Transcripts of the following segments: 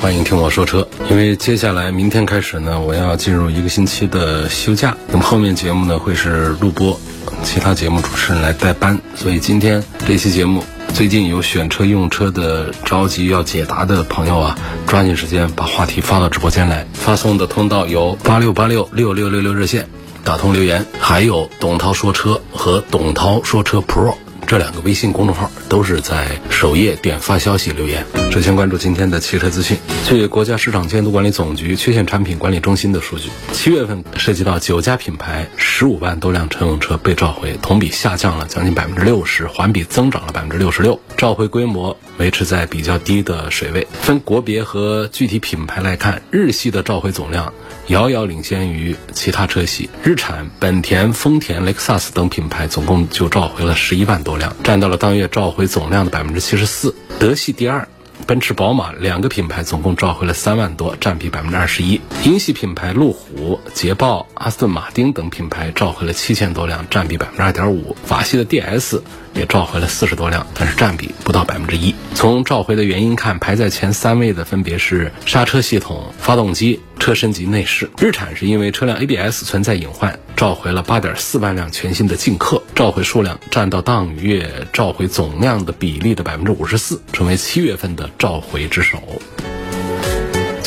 欢迎听我说车。因为接下来明天开始呢，我要进入一个星期的休假，那么后面节目呢会是录播，其他节目主持人来代班，所以今天这期节目，最近有选车用车的着急要解答的朋友啊，抓紧时间把话题发到直播间来，发送的通道有八六八六六六六六热线打通留言，还有董涛说车和董涛说车 Pro。这两个微信公众号都是在首页点发消息留言。首先关注今天的汽车资讯。据国家市场监督管理总局缺陷产品管理中心的数据，七月份涉及到九家品牌十五万多辆乘用车被召回，同比下降了将近百分之六十，环比增长了百分之六十六。召回规模维持在比较低的水位。分国别和具体品牌来看，日系的召回总量。遥遥领先于其他车系，日产、本田、丰田、雷克萨斯等品牌总共就召回了十一万多辆，占到了当月召回总量的百分之七十四。德系第二，奔驰、宝马两个品牌总共召回了三万多，占比百分之二十一。英系品牌路虎、捷豹、阿斯顿马丁等品牌召回了七千多辆，占比百分之二点五。法系的 DS。也召回了四十多辆，但是占比不到百分之一。从召回的原因看，排在前三位的分别是刹车系统、发动机、车身及内饰。日产是因为车辆 ABS 存在隐患，召回了八点四万辆全新的劲客，召回数量占到当月召回总量的比例的百分之五十四，成为七月份的召回之首。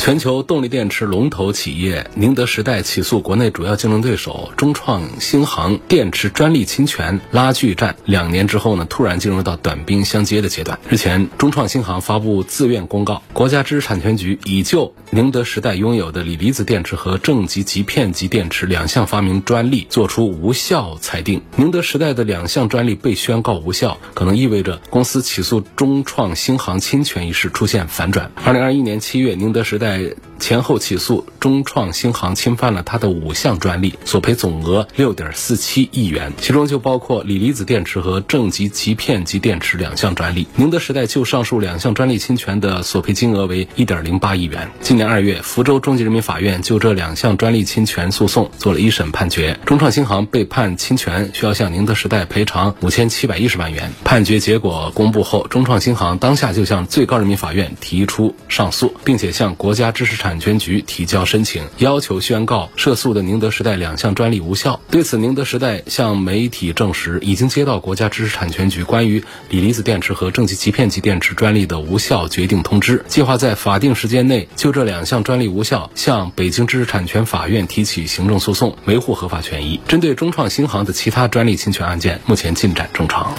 全球动力电池龙头企业宁德时代起诉国内主要竞争对手中创新航电池专利侵权拉锯战两年之后呢，突然进入到短兵相接的阶段。日前，中创新航发布自愿公告，国家知识产权局已就宁德时代拥有的锂离子电池和正极极片级电池两项发明专利作出无效裁定。宁德时代的两项专利被宣告无效，可能意味着公司起诉中创新航侵权一事出现反转。二零二一年七月，宁德时代。在前后起诉中创新航侵犯了他的五项专利，索赔总额六点四七亿元，其中就包括锂离子电池和正极极片极电池两项专利。宁德时代就上述两项专利侵权的索赔金额为一点零八亿元。今年二月，福州中级人民法院就这两项专利侵权诉讼做了一审判决，中创新航被判侵权，需要向宁德时代赔偿五千七百一十万元。判决结果公布后，中创新航当下就向最高人民法院提出上诉，并且向国家。家知识产权局提交申请，要求宣告涉诉的宁德时代两项专利无效。对此，宁德时代向媒体证实，已经接到国家知识产权局关于锂离子电池和正极极片级电池专利的无效决定通知，计划在法定时间内就这两项专利无效向北京知识产权法院提起行政诉讼，维护合法权益。针对中创新航的其他专利侵权案件，目前进展正常。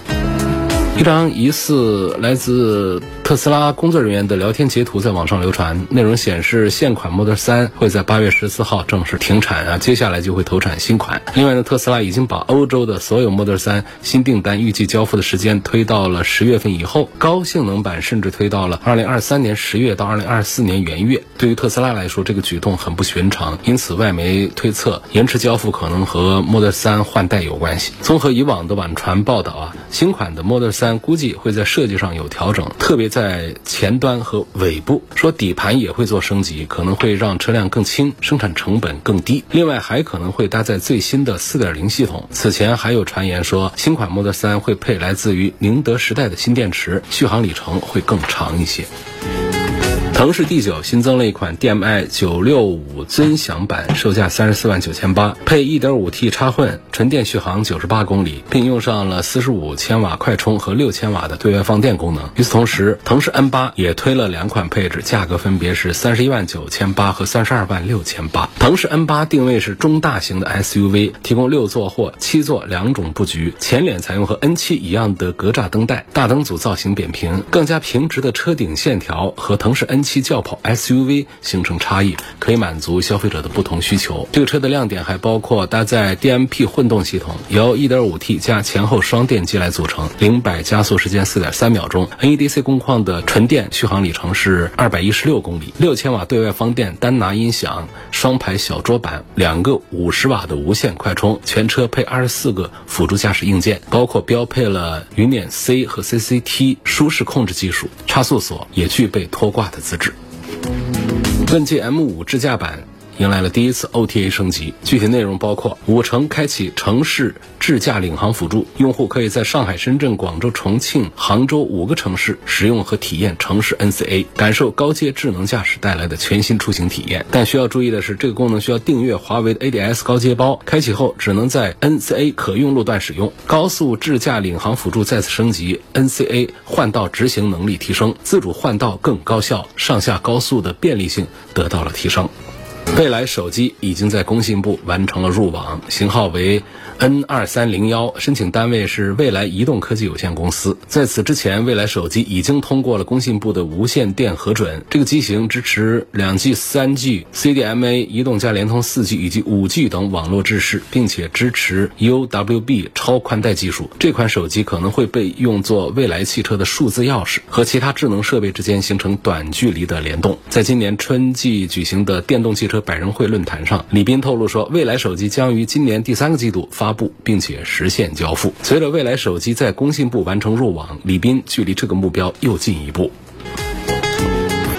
一张疑似来自特斯拉工作人员的聊天截图在网上流传，内容显示现款 Model 3会在八月十四号正式停产啊，接下来就会投产新款。另外呢，特斯拉已经把欧洲的所有 Model 3新订单预计交付的时间推到了十月份以后，高性能版甚至推到了二零二三年十月到二零二四年元月。对于特斯拉来说，这个举动很不寻常，因此外媒推测延迟交付可能和 Model 3换代有关系。综合以往的网传报道啊，新款的 Model 3。估计会在设计上有调整，特别在前端和尾部。说底盘也会做升级，可能会让车辆更轻，生产成本更低。另外还可能会搭载最新的4.0系统。此前还有传言说，新款 Model 3会配来自于宁德时代的新电池，续航里程会更长一些。腾势 D9 新增了一款 DM-i 965尊享版，售价三十四万九千八，配 1.5T 插混，纯电续航九十八公里，并用上了四十五千瓦快充和六千瓦的对外放电功能。与此同时，腾势 N8 也推了两款配置，价格分别是三十一万九千八和三十二万六千八。腾势 N8 定位是中大型的 SUV，提供六座或七座两种布局，前脸采用和 N7 一样的格栅灯带，大灯组造型扁平，更加平直的车顶线条和腾势 N。轿跑 SUV 形成差异，可以满足消费者的不同需求。这个车的亮点还包括搭载 DMP 混动系统，由 1.5T 加前后双电机来组成，零百加速时间4.3秒钟，NEDC 工况的纯电续航里程是216公里，六千瓦对外放电，单拿音响，双排小桌板，两个50瓦的无线快充，全车配24个辅助驾驶硬件，包括标配了云辇 C 和 CCT 舒适控制技术，差速锁也具备拖挂的资质。问界 M5 智驾版。迎来了第一次 OTA 升级，具体内容包括五城开启城市智驾领航辅助，用户可以在上海、深圳、广州、重庆、杭州五个城市使用和体验城市 NCA，感受高阶智能驾驶带来的全新出行体验。但需要注意的是，这个功能需要订阅华为的 ADS 高阶包，开启后只能在 NCA 可用路段使用。高速智驾领航辅助再次升级，NCA 换道执行能力提升，自主换道更高效，上下高速的便利性得到了提升。未来手机已经在工信部完成了入网，型号为 N 二三零幺，申请单位是未来移动科技有限公司。在此之前，未来手机已经通过了工信部的无线电核准。这个机型支持两 G、三 G、CDMA、移动加联通四 G 以及五 G 等网络制式，并且支持 UWB 超宽带技术。这款手机可能会被用作未来汽车的数字钥匙，和其他智能设备之间形成短距离的联动。在今年春季举行的电动汽车百人会论坛上，李斌透露说，未来手机将于今年第三个季度发发布，并且实现交付。随着未来手机在工信部完成入网，李斌距离这个目标又进一步。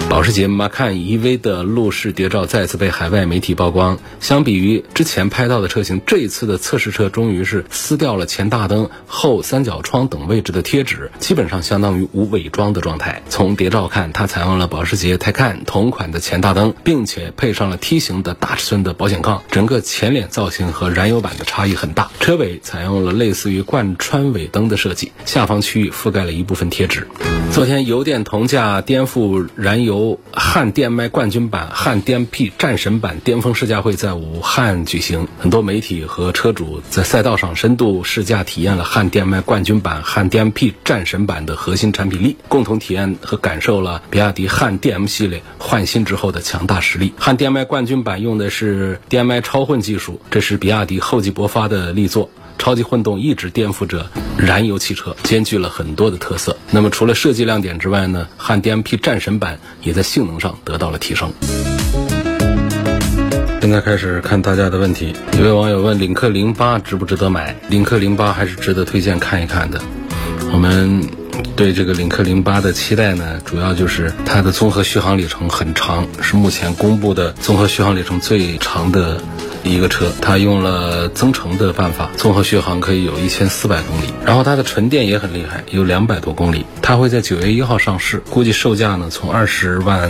保时捷 Macan EV 的路试谍照再次被海外媒体曝光。相比于之前拍到的车型，这一次的测试车终于是撕掉了前大灯、后三角窗等位置的贴纸，基本上相当于无伪装的状态。从谍照看，它采用了保时捷 Taycan 同款的前大灯，并且配上了梯形的大尺寸的保险杠，整个前脸造型和燃油版的差异很大。车尾采用了类似于贯穿尾灯的设计，下方区域覆盖了一部分贴纸。昨天油电同价颠覆燃油。汉 DM-i 冠军版、汉 DMP 战神版巅峰试驾会在武汉举行，很多媒体和车主在赛道上深度试驾体验了汉 DM-i 冠军版、汉 DMP 战神版的核心产品力，共同体验和感受了比亚迪汉 DM 系列换新之后的强大实力。汉 DM-i 冠军版用的是 DM-i 超混技术，这是比亚迪厚积薄发的力作。超级混动一直颠覆着燃油汽车，兼具了很多的特色。那么除了设计亮点之外呢，汉 DMP 战神版也在性能上得到了提升。现在开始看大家的问题。有位网友问：领克零八值不值得买？领克零八还是值得推荐看一看的。我们对这个领克零八的期待呢，主要就是它的综合续航里程很长，是目前公布的综合续航里程最长的。一个车，它用了增程的办法，综合续航可以有一千四百公里。然后它的纯电也很厉害，有两百多公里。它会在九月一号上市，估计售价呢从二十万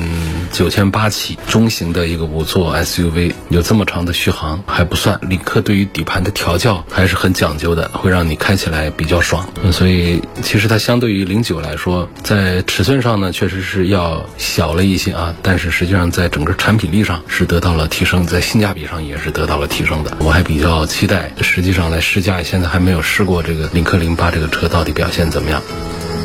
九千八起。中型的一个五座 SUV，有这么长的续航还不算。领克对于底盘的调教还是很讲究的，会让你开起来比较爽。所以其实它相对于零九来说，在尺寸上呢确实是要小了一些啊，但是实际上在整个产品力上是得到了提升，在性价比上也是得。到了提升的，我还比较期待。实际上来试驾，现在还没有试过这个领克零八这个车到底表现怎么样。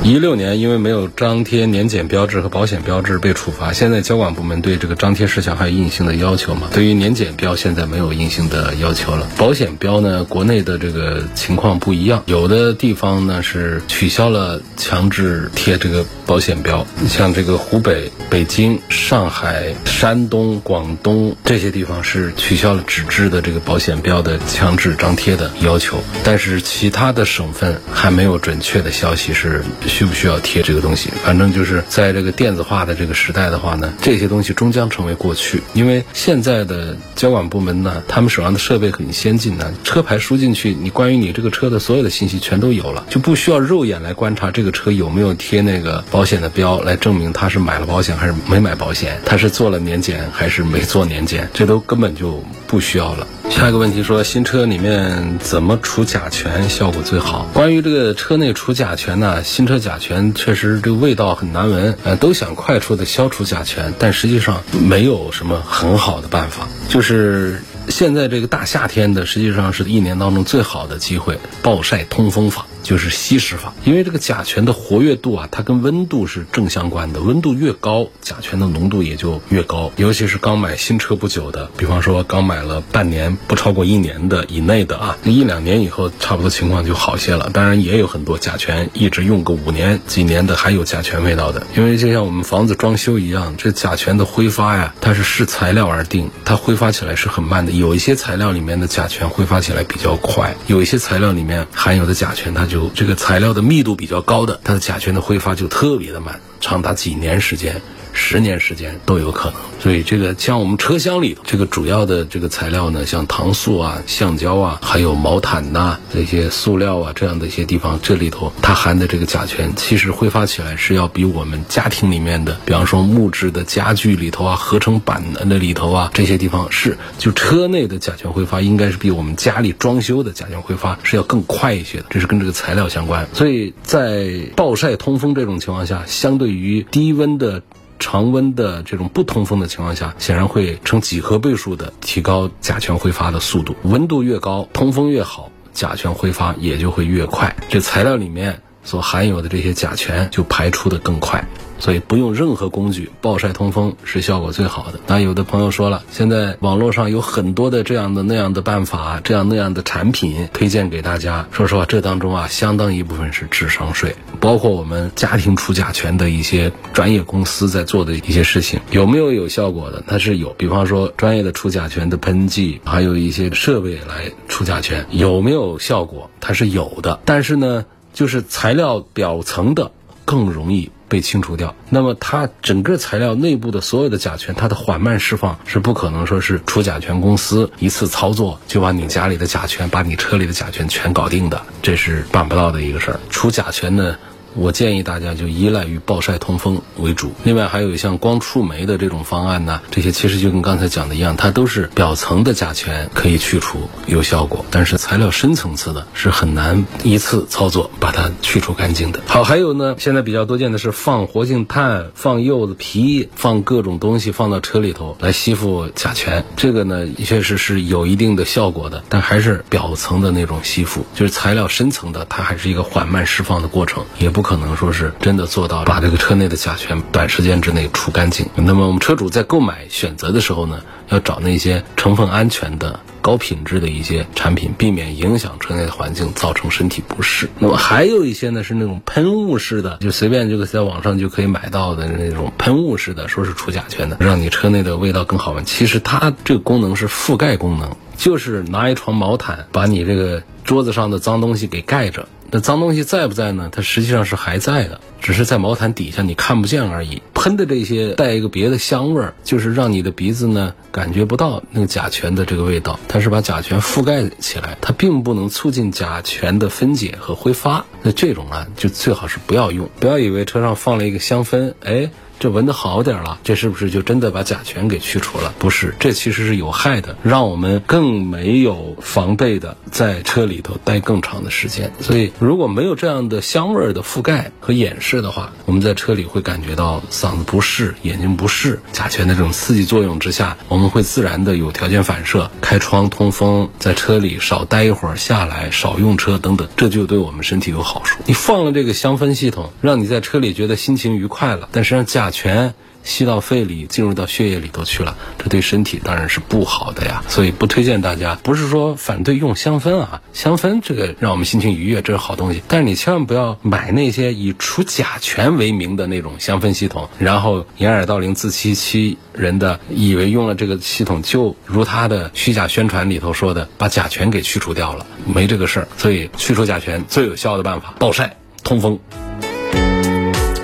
一六年因为没有张贴年检标志和保险标志被处罚，现在交管部门对这个张贴事项还有硬性的要求吗？对于年检标现在没有硬性的要求了，保险标呢，国内的这个情况不一样，有的地方呢是取消了强制贴这个保险标，像这个湖北、北京、上海、山东、广东这些地方是取消了纸质的这个保险标的强制张贴的要求，但是其他的省份还没有准确的消息是。需不需要贴这个东西？反正就是在这个电子化的这个时代的话呢，这些东西终将成为过去。因为现在的交管部门呢，他们手上的设备很先进呢，车牌输进去，你关于你这个车的所有的信息全都有了，就不需要肉眼来观察这个车有没有贴那个保险的标来证明他是买了保险还是没买保险，他是做了年检还是没做年检，这都根本就不需要了。下一个问题说，新车里面怎么除甲醛效果最好？关于这个车内除甲醛呢，新车甲醛确实这个味道很难闻，呃，都想快速的消除甲醛，但实际上没有什么很好的办法。就是现在这个大夏天的，实际上是一年当中最好的机会——暴晒通风法。就是稀释法。因为这个甲醛的活跃度啊，它跟温度是正相关的，温度越高，甲醛的浓度也就越高。尤其是刚买新车不久的，比方说刚买了半年不超过一年的以内的啊，一两年以后差不多情况就好些了。当然也有很多甲醛一直用个五年几年的，还有甲醛味道的。因为就像我们房子装修一样，这甲醛的挥发呀，它是视材料而定，它挥发起来是很慢的。有一些材料里面的甲醛挥发起来比较快，有一些材料里面含有的甲醛，它就这个材料的密度比较高的，它的甲醛的挥发就特别的慢，长达几年时间。十年时间都有可能，所以这个像我们车厢里头这个主要的这个材料呢，像糖塑啊、橡胶啊，还有毛毯呐这些塑料啊这样的一些地方，这里头它含的这个甲醛，其实挥发起来是要比我们家庭里面的，比方说木质的家具里头啊、合成板的那里头啊这些地方是，就车内的甲醛挥发应该是比我们家里装修的甲醛挥发是要更快一些的，这是跟这个材料相关。所以在暴晒通风这种情况下，相对于低温的。常温的这种不通风的情况下，显然会成几何倍数的提高甲醛挥发的速度。温度越高，通风越好，甲醛挥发也就会越快。这材料里面所含有的这些甲醛就排出的更快。所以不用任何工具，暴晒通风是效果最好的。那有的朋友说了，现在网络上有很多的这样的那样的办法，这样那样的产品推荐给大家。说实话，这当中啊，相当一部分是智商税。包括我们家庭除甲醛的一些专业公司在做的一些事情，有没有有效果的？它是有。比方说专业的除甲醛的喷剂，还有一些设备来除甲醛，有没有效果？它是有的。但是呢，就是材料表层的更容易。被清除掉，那么它整个材料内部的所有的甲醛，它的缓慢释放是不可能说是除甲醛公司一次操作就把你家里的甲醛、把你车里的甲醛全搞定的，这是办不到的一个事儿。除甲醛呢？我建议大家就依赖于暴晒通风为主，另外还有像光触媒的这种方案呢，这些其实就跟刚才讲的一样，它都是表层的甲醛可以去除有效果，但是材料深层次的是很难一次操作把它去除干净的。好，还有呢，现在比较多见的是放活性炭、放柚子皮、放各种东西放到车里头来吸附甲醛，这个呢确实是有一定的效果的，但还是表层的那种吸附，就是材料深层的，它还是一个缓慢释放的过程，也不。不可能说是真的做到把这个车内的甲醛短时间之内除干净。那么我们车主在购买选择的时候呢，要找那些成分安全的、高品质的一些产品，避免影响车内的环境，造成身体不适。那么还有一些呢是那种喷雾式的，就随便就在网上就可以买到的那种喷雾式的，说是除甲醛的，让你车内的味道更好闻。其实它这个功能是覆盖功能，就是拿一床毛毯把你这个桌子上的脏东西给盖着。那脏东西在不在呢？它实际上是还在的，只是在毛毯底下你看不见而已。喷的这些带一个别的香味儿，就是让你的鼻子呢感觉不到那个甲醛的这个味道。它是把甲醛覆盖起来，它并不能促进甲醛的分解和挥发。那这种啊，就最好是不要用。不要以为车上放了一个香氛，哎。这闻得好点了，这是不是就真的把甲醛给去除了？不是，这其实是有害的，让我们更没有防备的在车里头待更长的时间。所以，如果没有这样的香味的覆盖和掩饰的话，我们在车里会感觉到嗓子不适、眼睛不适。甲醛的这种刺激作用之下，我们会自然的有条件反射，开窗通风，在车里少待一会儿，下来少用车等等，这就对我们身体有好处。你放了这个香氛系统，让你在车里觉得心情愉快了，但实际上甲甲醛吸到肺里，进入到血液里头去了，这对身体当然是不好的呀。所以不推荐大家。不是说反对用香氛啊，香氛这个让我们心情愉悦，这是好东西。但是你千万不要买那些以除甲醛为名的那种香氛系统，然后掩耳盗铃、自欺欺人的，以为用了这个系统就如他的虚假宣传里头说的，把甲醛给去除掉了，没这个事儿。所以去除甲醛最有效的办法，暴晒、通风。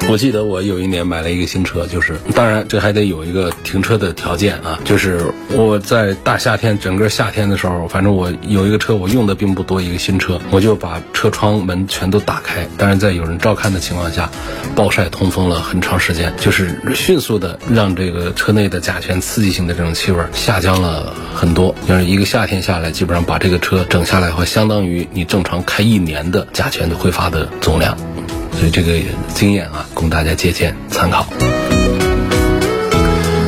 我记得我有一年买了一个新车，就是当然这还得有一个停车的条件啊，就是我在大夏天整个夏天的时候，反正我有一个车我用的并不多，一个新车，我就把车窗门全都打开，当然在有人照看的情况下，暴晒通风了很长时间，就是迅速的让这个车内的甲醛刺激性的这种气味下降了很多，就是一个夏天下来，基本上把这个车整下来的话，相当于你正常开一年的甲醛的挥发的总量。所以这个经验啊，供大家借鉴参考。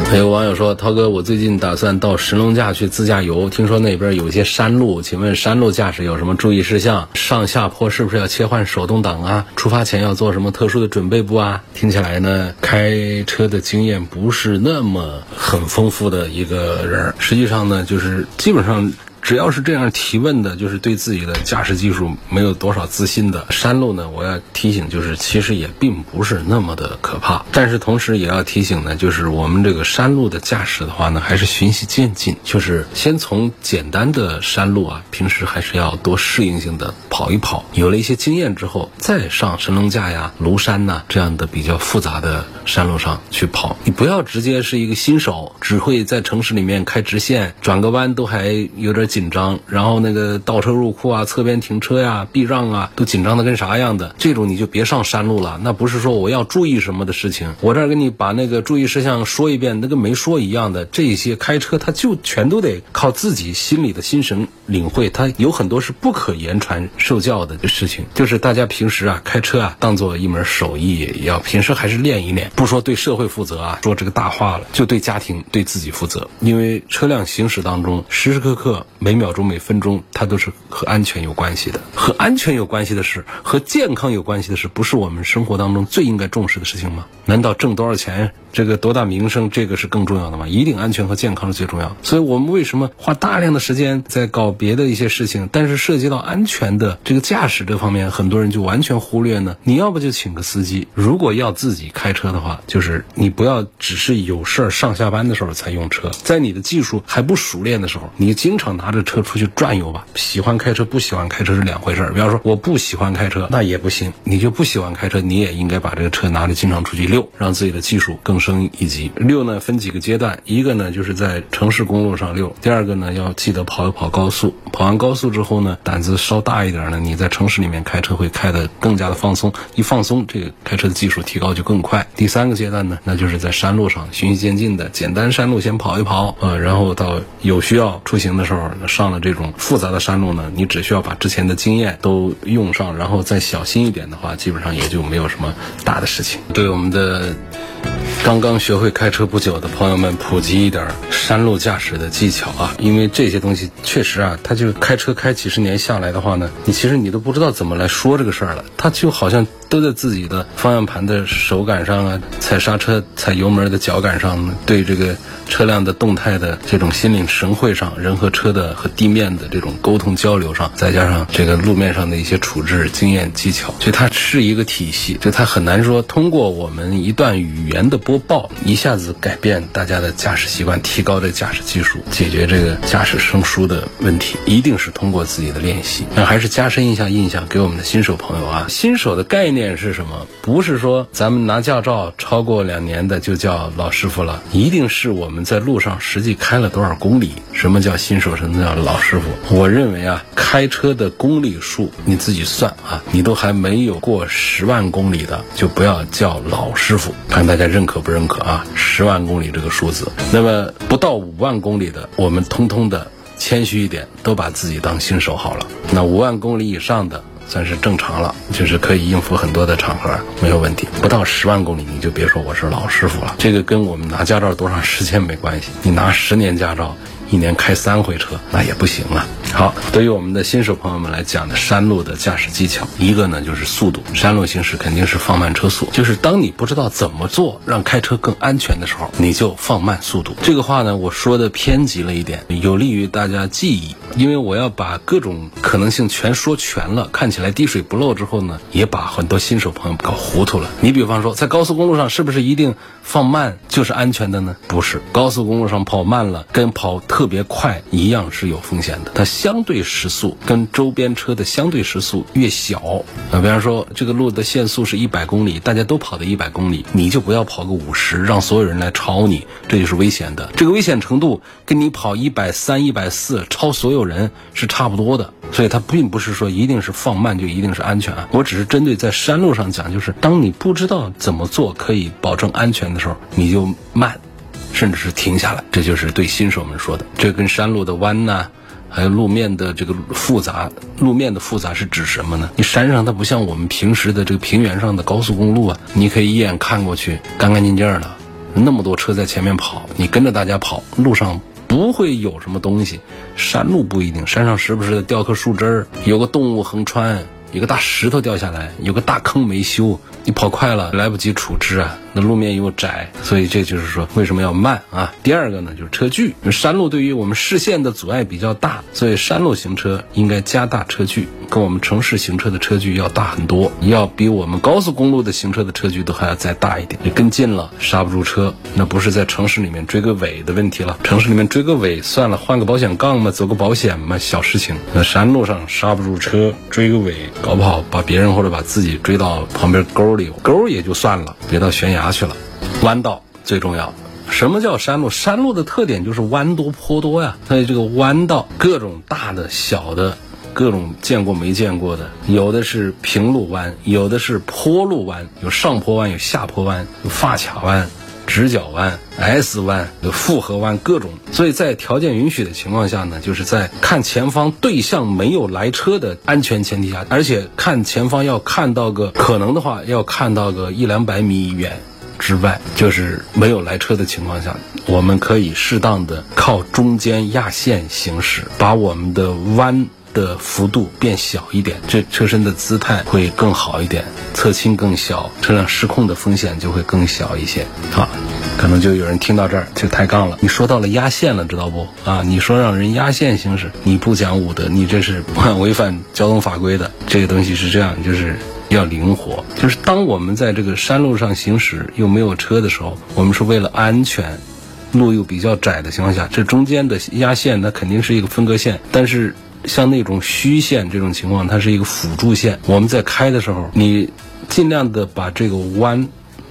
还有网友说：“涛哥，我最近打算到神农架去自驾游，听说那边有一些山路，请问山路驾驶有什么注意事项？上下坡是不是要切换手动挡啊？出发前要做什么特殊的准备不啊？”听起来呢，开车的经验不是那么很丰富的一个人，实际上呢，就是基本上。只要是这样提问的，就是对自己的驾驶技术没有多少自信的。山路呢，我要提醒，就是其实也并不是那么的可怕。但是同时也要提醒呢，就是我们这个山路的驾驶的话呢，还是循序渐进，就是先从简单的山路啊，平时还是要多适应性的跑一跑。有了一些经验之后，再上神农架呀、庐山呐这样的比较复杂的山路上去跑。你不要直接是一个新手，只会在城市里面开直线，转个弯都还有点。紧张，然后那个倒车入库啊、侧边停车呀、避让啊，都紧张的跟啥样的？这种你就别上山路了。那不是说我要注意什么的事情，我这儿给你把那个注意事项说一遍，那跟没说一样的。这些开车他就全都得靠自己心里的心神领会，他有很多是不可言传授教的事情。就是大家平时啊开车啊当做一门手艺，要平时还是练一练。不说对社会负责啊，说这个大话了，就对家庭对自己负责。因为车辆行驶当中时时刻刻。每秒钟、每分钟，它都是和安全有关系的。和安全有关系的事，和健康有关系的事，不是我们生活当中最应该重视的事情吗？难道挣多少钱？这个多大名声，这个是更重要的吗？一定安全和健康是最重要的。所以我们为什么花大量的时间在搞别的一些事情，但是涉及到安全的这个驾驶这方面，很多人就完全忽略呢？你要不就请个司机，如果要自己开车的话，就是你不要只是有事儿上下班的时候才用车，在你的技术还不熟练的时候，你经常拿着车出去转悠吧。喜欢开车不喜欢开车是两回事儿。比方说我不喜欢开车，那也不行。你就不喜欢开车，你也应该把这个车拿着经常出去溜，让自己的技术更。升一级溜呢，分几个阶段，一个呢就是在城市公路上溜，第二个呢要记得跑一跑高速，跑完高速之后呢，胆子稍大一点呢，你在城市里面开车会开得更加的放松，一放松，这个开车的技术提高就更快。第三个阶段呢，那就是在山路上循序渐进的，简单山路先跑一跑，呃，然后到有需要出行的时候，上了这种复杂的山路呢，你只需要把之前的经验都用上，然后再小心一点的话，基本上也就没有什么大的事情。对我们的。刚刚学会开车不久的朋友们，普及一点山路驾驶的技巧啊！因为这些东西确实啊，他就开车开几十年下来的话呢，你其实你都不知道怎么来说这个事儿了，他就好像。都在自己的方向盘的手感上啊，踩刹车、踩油门的脚感上，对这个车辆的动态的这种心领神会上，人和车的和地面的这种沟通交流上，再加上这个路面上的一些处置经验技巧，所以它是一个体系，就它很难说通过我们一段语言的播报一下子改变大家的驾驶习惯，提高这驾驶技术，解决这个驾驶生疏的问题，一定是通过自己的练习。那还是加深一下印象给我们的新手朋友啊，新手的概念。是什么？不是说咱们拿驾照超过两年的就叫老师傅了，一定是我们在路上实际开了多少公里。什么叫新手？什么叫老师傅？我认为啊，开车的公里数你自己算啊，你都还没有过十万公里的，就不要叫老师傅。看大家认可不认可啊？十万公里这个数字，那么不到五万公里的，我们通通的谦虚一点，都把自己当新手好了。那五万公里以上的。算是正常了，就是可以应付很多的场合，没有问题。不到十万公里，你就别说我是老师傅了。这个跟我们拿驾照多长时间没关系，你拿十年驾照。一年开三回车，那也不行啊。好，对于我们的新手朋友们来讲呢，山路的驾驶技巧，一个呢就是速度，山路行驶肯定是放慢车速。就是当你不知道怎么做让开车更安全的时候，你就放慢速度。这个话呢，我说的偏激了一点，有利于大家记忆，因为我要把各种可能性全说全了，看起来滴水不漏之后呢，也把很多新手朋友搞糊涂了。你比方说，在高速公路上是不是一定放慢就是安全的呢？不是，高速公路上跑慢了跟跑特特别快一样是有风险的，它相对时速跟周边车的相对时速越小，啊，比方说这个路的限速是一百公里，大家都跑的一百公里，你就不要跑个五十，让所有人来超你，这就是危险的。这个危险程度跟你跑一百三、一百四超所有人是差不多的，所以它并不是说一定是放慢就一定是安全。我只是针对在山路上讲，就是当你不知道怎么做可以保证安全的时候，你就慢。甚至是停下来，这就是对新手们说的。这跟山路的弯呐，还有路面的这个复杂，路面的复杂是指什么呢？你山上它不像我们平时的这个平原上的高速公路啊，你可以一眼看过去干干净净的，那么多车在前面跑，你跟着大家跑，路上不会有什么东西。山路不一定，山上时不时的掉棵树枝儿，有个动物横穿，有个大石头掉下来，有个大坑没修，你跑快了来不及处置啊。那路面又窄，所以这就是说为什么要慢啊。第二个呢，就是车距，山路对于我们视线的阻碍比较大，所以山路行车应该加大车距，跟我们城市行车的车距要大很多，要比我们高速公路的行车的车距都还要再大一点。你跟近了刹不住车，那不是在城市里面追个尾的问题了。城市里面追个尾算了，换个保险杠嘛，走个保险嘛，小事情。那山路上刹不住车，追个尾，搞不好把别人或者把自己追到旁边沟里，沟也就算了，别到悬崖。去了，弯道最重要。什么叫山路？山路的特点就是弯多坡多呀。所以这个弯道，各种大的、小的，各种见过没见过的，有的是平路弯，有的是坡路弯，有上坡弯，有下坡弯，有发卡弯。直角弯、S 弯、复合弯各种，所以在条件允许的情况下呢，就是在看前方对向没有来车的安全前提下，而且看前方要看到个可能的话，要看到个一两百米远之外，就是没有来车的情况下，我们可以适当的靠中间压线行驶，把我们的弯。的幅度变小一点，这车身的姿态会更好一点，侧倾更小，车辆失控的风险就会更小一些。好，可能就有人听到这儿就抬杠了。你说到了压线了，知道不？啊，你说让人压线行驶，你不讲武德，你这是违反交通法规的。这个东西是这样，就是要灵活。就是当我们在这个山路上行驶又没有车的时候，我们是为了安全，路又比较窄的情况下，这中间的压线那肯定是一个分割线，但是。像那种虚线这种情况，它是一个辅助线。我们在开的时候，你尽量的把这个弯，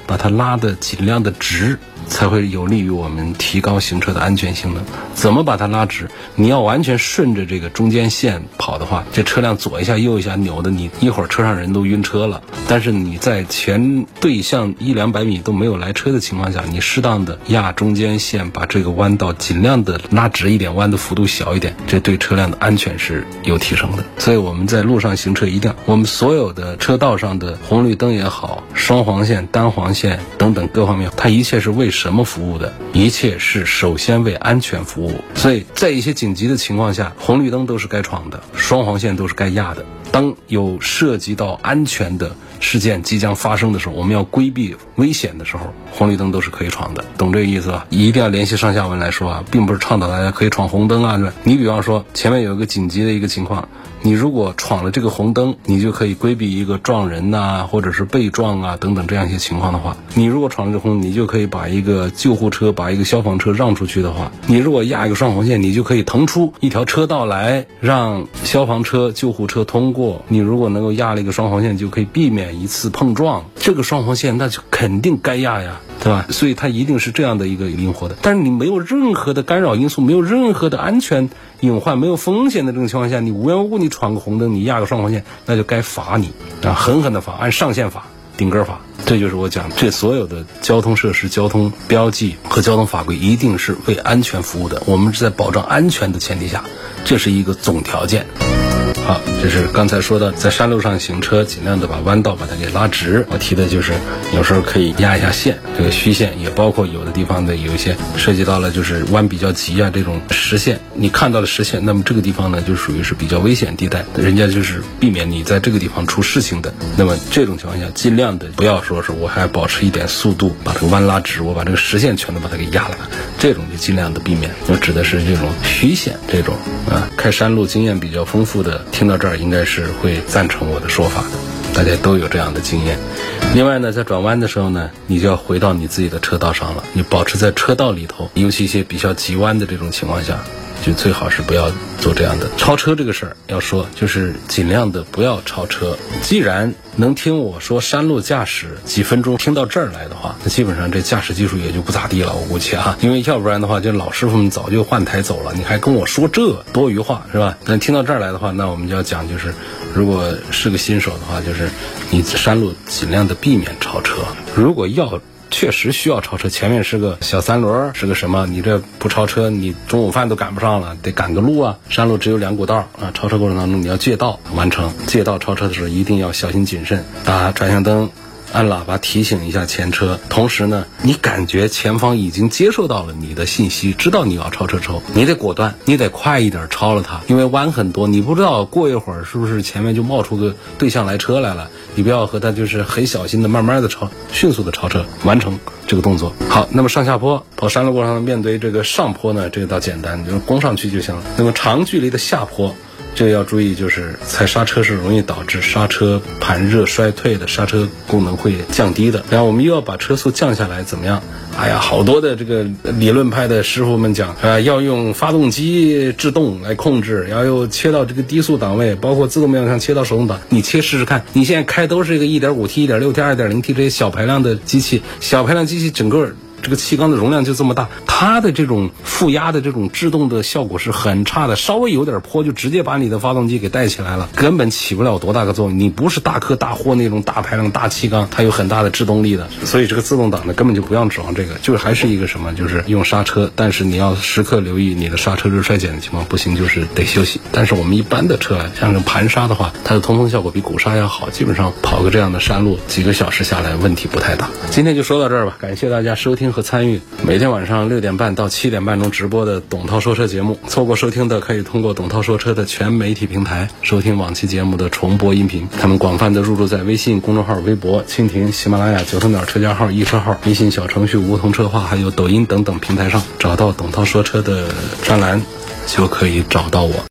把它拉的尽量的直。才会有利于我们提高行车的安全性能。怎么把它拉直？你要完全顺着这个中间线跑的话，这车辆左一下右一下扭的，你一会儿车上人都晕车了。但是你在前对向一两百米都没有来车的情况下，你适当的压中间线，把这个弯道尽量的拉直一点，弯的幅度小一点，这对车辆的安全是有提升的。所以我们在路上行车一定要，我们所有的车道上的红绿灯也好，双黄线、单黄线线等等各方面，它一切是为。什么服务的？一切是首先为安全服务，所以在一些紧急的情况下，红绿灯都是该闯的，双黄线都是该压的。当有涉及到安全的事件即将发生的时候，我们要规避危险的时候，红绿灯都是可以闯的。懂这个意思吧？一定要联系上下文来说啊，并不是倡导大家可以闯红灯啊。你比方说前面有一个紧急的一个情况。你如果闯了这个红灯，你就可以规避一个撞人呐，或者是被撞啊等等这样一些情况的话，你如果闯了这红，你就可以把一个救护车、把一个消防车让出去的话，你如果压一个双黄线，你就可以腾出一条车道来让消防车、救护车通过。你如果能够压了一个双黄线，就可以避免一次碰撞。这个双黄线那就肯定该压呀。对吧？所以它一定是这样的一个灵活的，但是你没有任何的干扰因素，没有任何的安全隐患，没有风险的这种情况下，你无缘无故你闯个红灯，你压个双黄线，那就该罚你啊，狠狠的罚，按上限罚，顶格罚。这就是我讲，这所有的交通设施、交通标记和交通法规一定是为安全服务的。我们是在保障安全的前提下，这是一个总条件。好，这是刚才说的，在山路上行车，尽量的把弯道把它给拉直。我提的就是有时候可以压一下线，这个虚线也包括有的地方的有一些涉及到了，就是弯比较急啊这种实线，你看到了实线，那么这个地方呢就属于是比较危险地带，人家就是避免你在这个地方出事情的。那么这种情况下，尽量的不要说是我还保持一点速度，把这个弯拉直，我把这个实线全都把它给压了，这种就尽量的避免。我指的是这种虚线，这种啊，开山路经验比较丰富的。听到这儿，应该是会赞成我的说法的，大家都有这样的经验。另外呢，在转弯的时候呢，你就要回到你自己的车道上了，你保持在车道里头，尤其一些比较急弯的这种情况下。就最好是不要做这样的超车这个事儿。要说就是尽量的不要超车。既然能听我说山路驾驶几分钟听到这儿来的话，那基本上这驾驶技术也就不咋地了。我估计啊，因为要不然的话，就老师傅们早就换台走了。你还跟我说这多余话是吧？那听到这儿来的话，那我们就要讲就是，如果是个新手的话，就是你山路尽量的避免超车。如果要。确实需要超车，前面是个小三轮，是个什么？你这不超车，你中午饭都赶不上了，得赶个路啊！山路只有两股道啊，超车过程当中你要借道完成，借道超车的时候一定要小心谨慎，打转向灯，按喇叭提醒一下前车，同时呢，你感觉前方已经接受到了你的信息，知道你要超车之后，你得果断，你得快一点超了它，因为弯很多，你不知道过一会儿是不是前面就冒出个对向来车来了，你不要和他就是很小心的慢慢的超，迅速的超车完成这个动作。好，那么上下坡跑山路过程面对这个上坡呢，这个倒简单，就是攻上去就行了。那么长距离的下坡。这个要注意，就是踩刹车是容易导致刹车盘热衰退的，刹车功能会降低的。然后我们又要把车速降下来，怎么样？哎呀，好多的这个理论派的师傅们讲啊，要用发动机制动来控制，要又切到这个低速档位，包括自动变速箱切到手动挡，你切试试看。你现在开都是一个 1.5T、1.6T、2.0T 这些小排量的机器，小排量机器整个。这个气缸的容量就这么大，它的这种负压的这种制动的效果是很差的，稍微有点坡就直接把你的发动机给带起来了，根本起不了多大个作用。你不是大客大货那种大排量大气缸，它有很大的制动力的，所以这个自动挡呢根本就不要指望这个，就是还是一个什么，就是用刹车，但是你要时刻留意你的刹车热衰减的情况，不行就是得休息。但是我们一般的车像这盘刹的话，它的通风效果比鼓刹要好，基本上跑个这样的山路几个小时下来问题不太大。今天就说到这儿吧，感谢大家收听。和参与每天晚上六点半到七点半钟直播的董涛说车节目，错过收听的可以通过董涛说车的全媒体平台收听往期节目的重播音频。他们广泛的入驻在微信公众号、微博、蜻蜓、喜马拉雅、九头鸟车架号、易车号、微信小程序梧桐车话，还有抖音等等平台上，找到董涛说车的专栏，就可以找到我。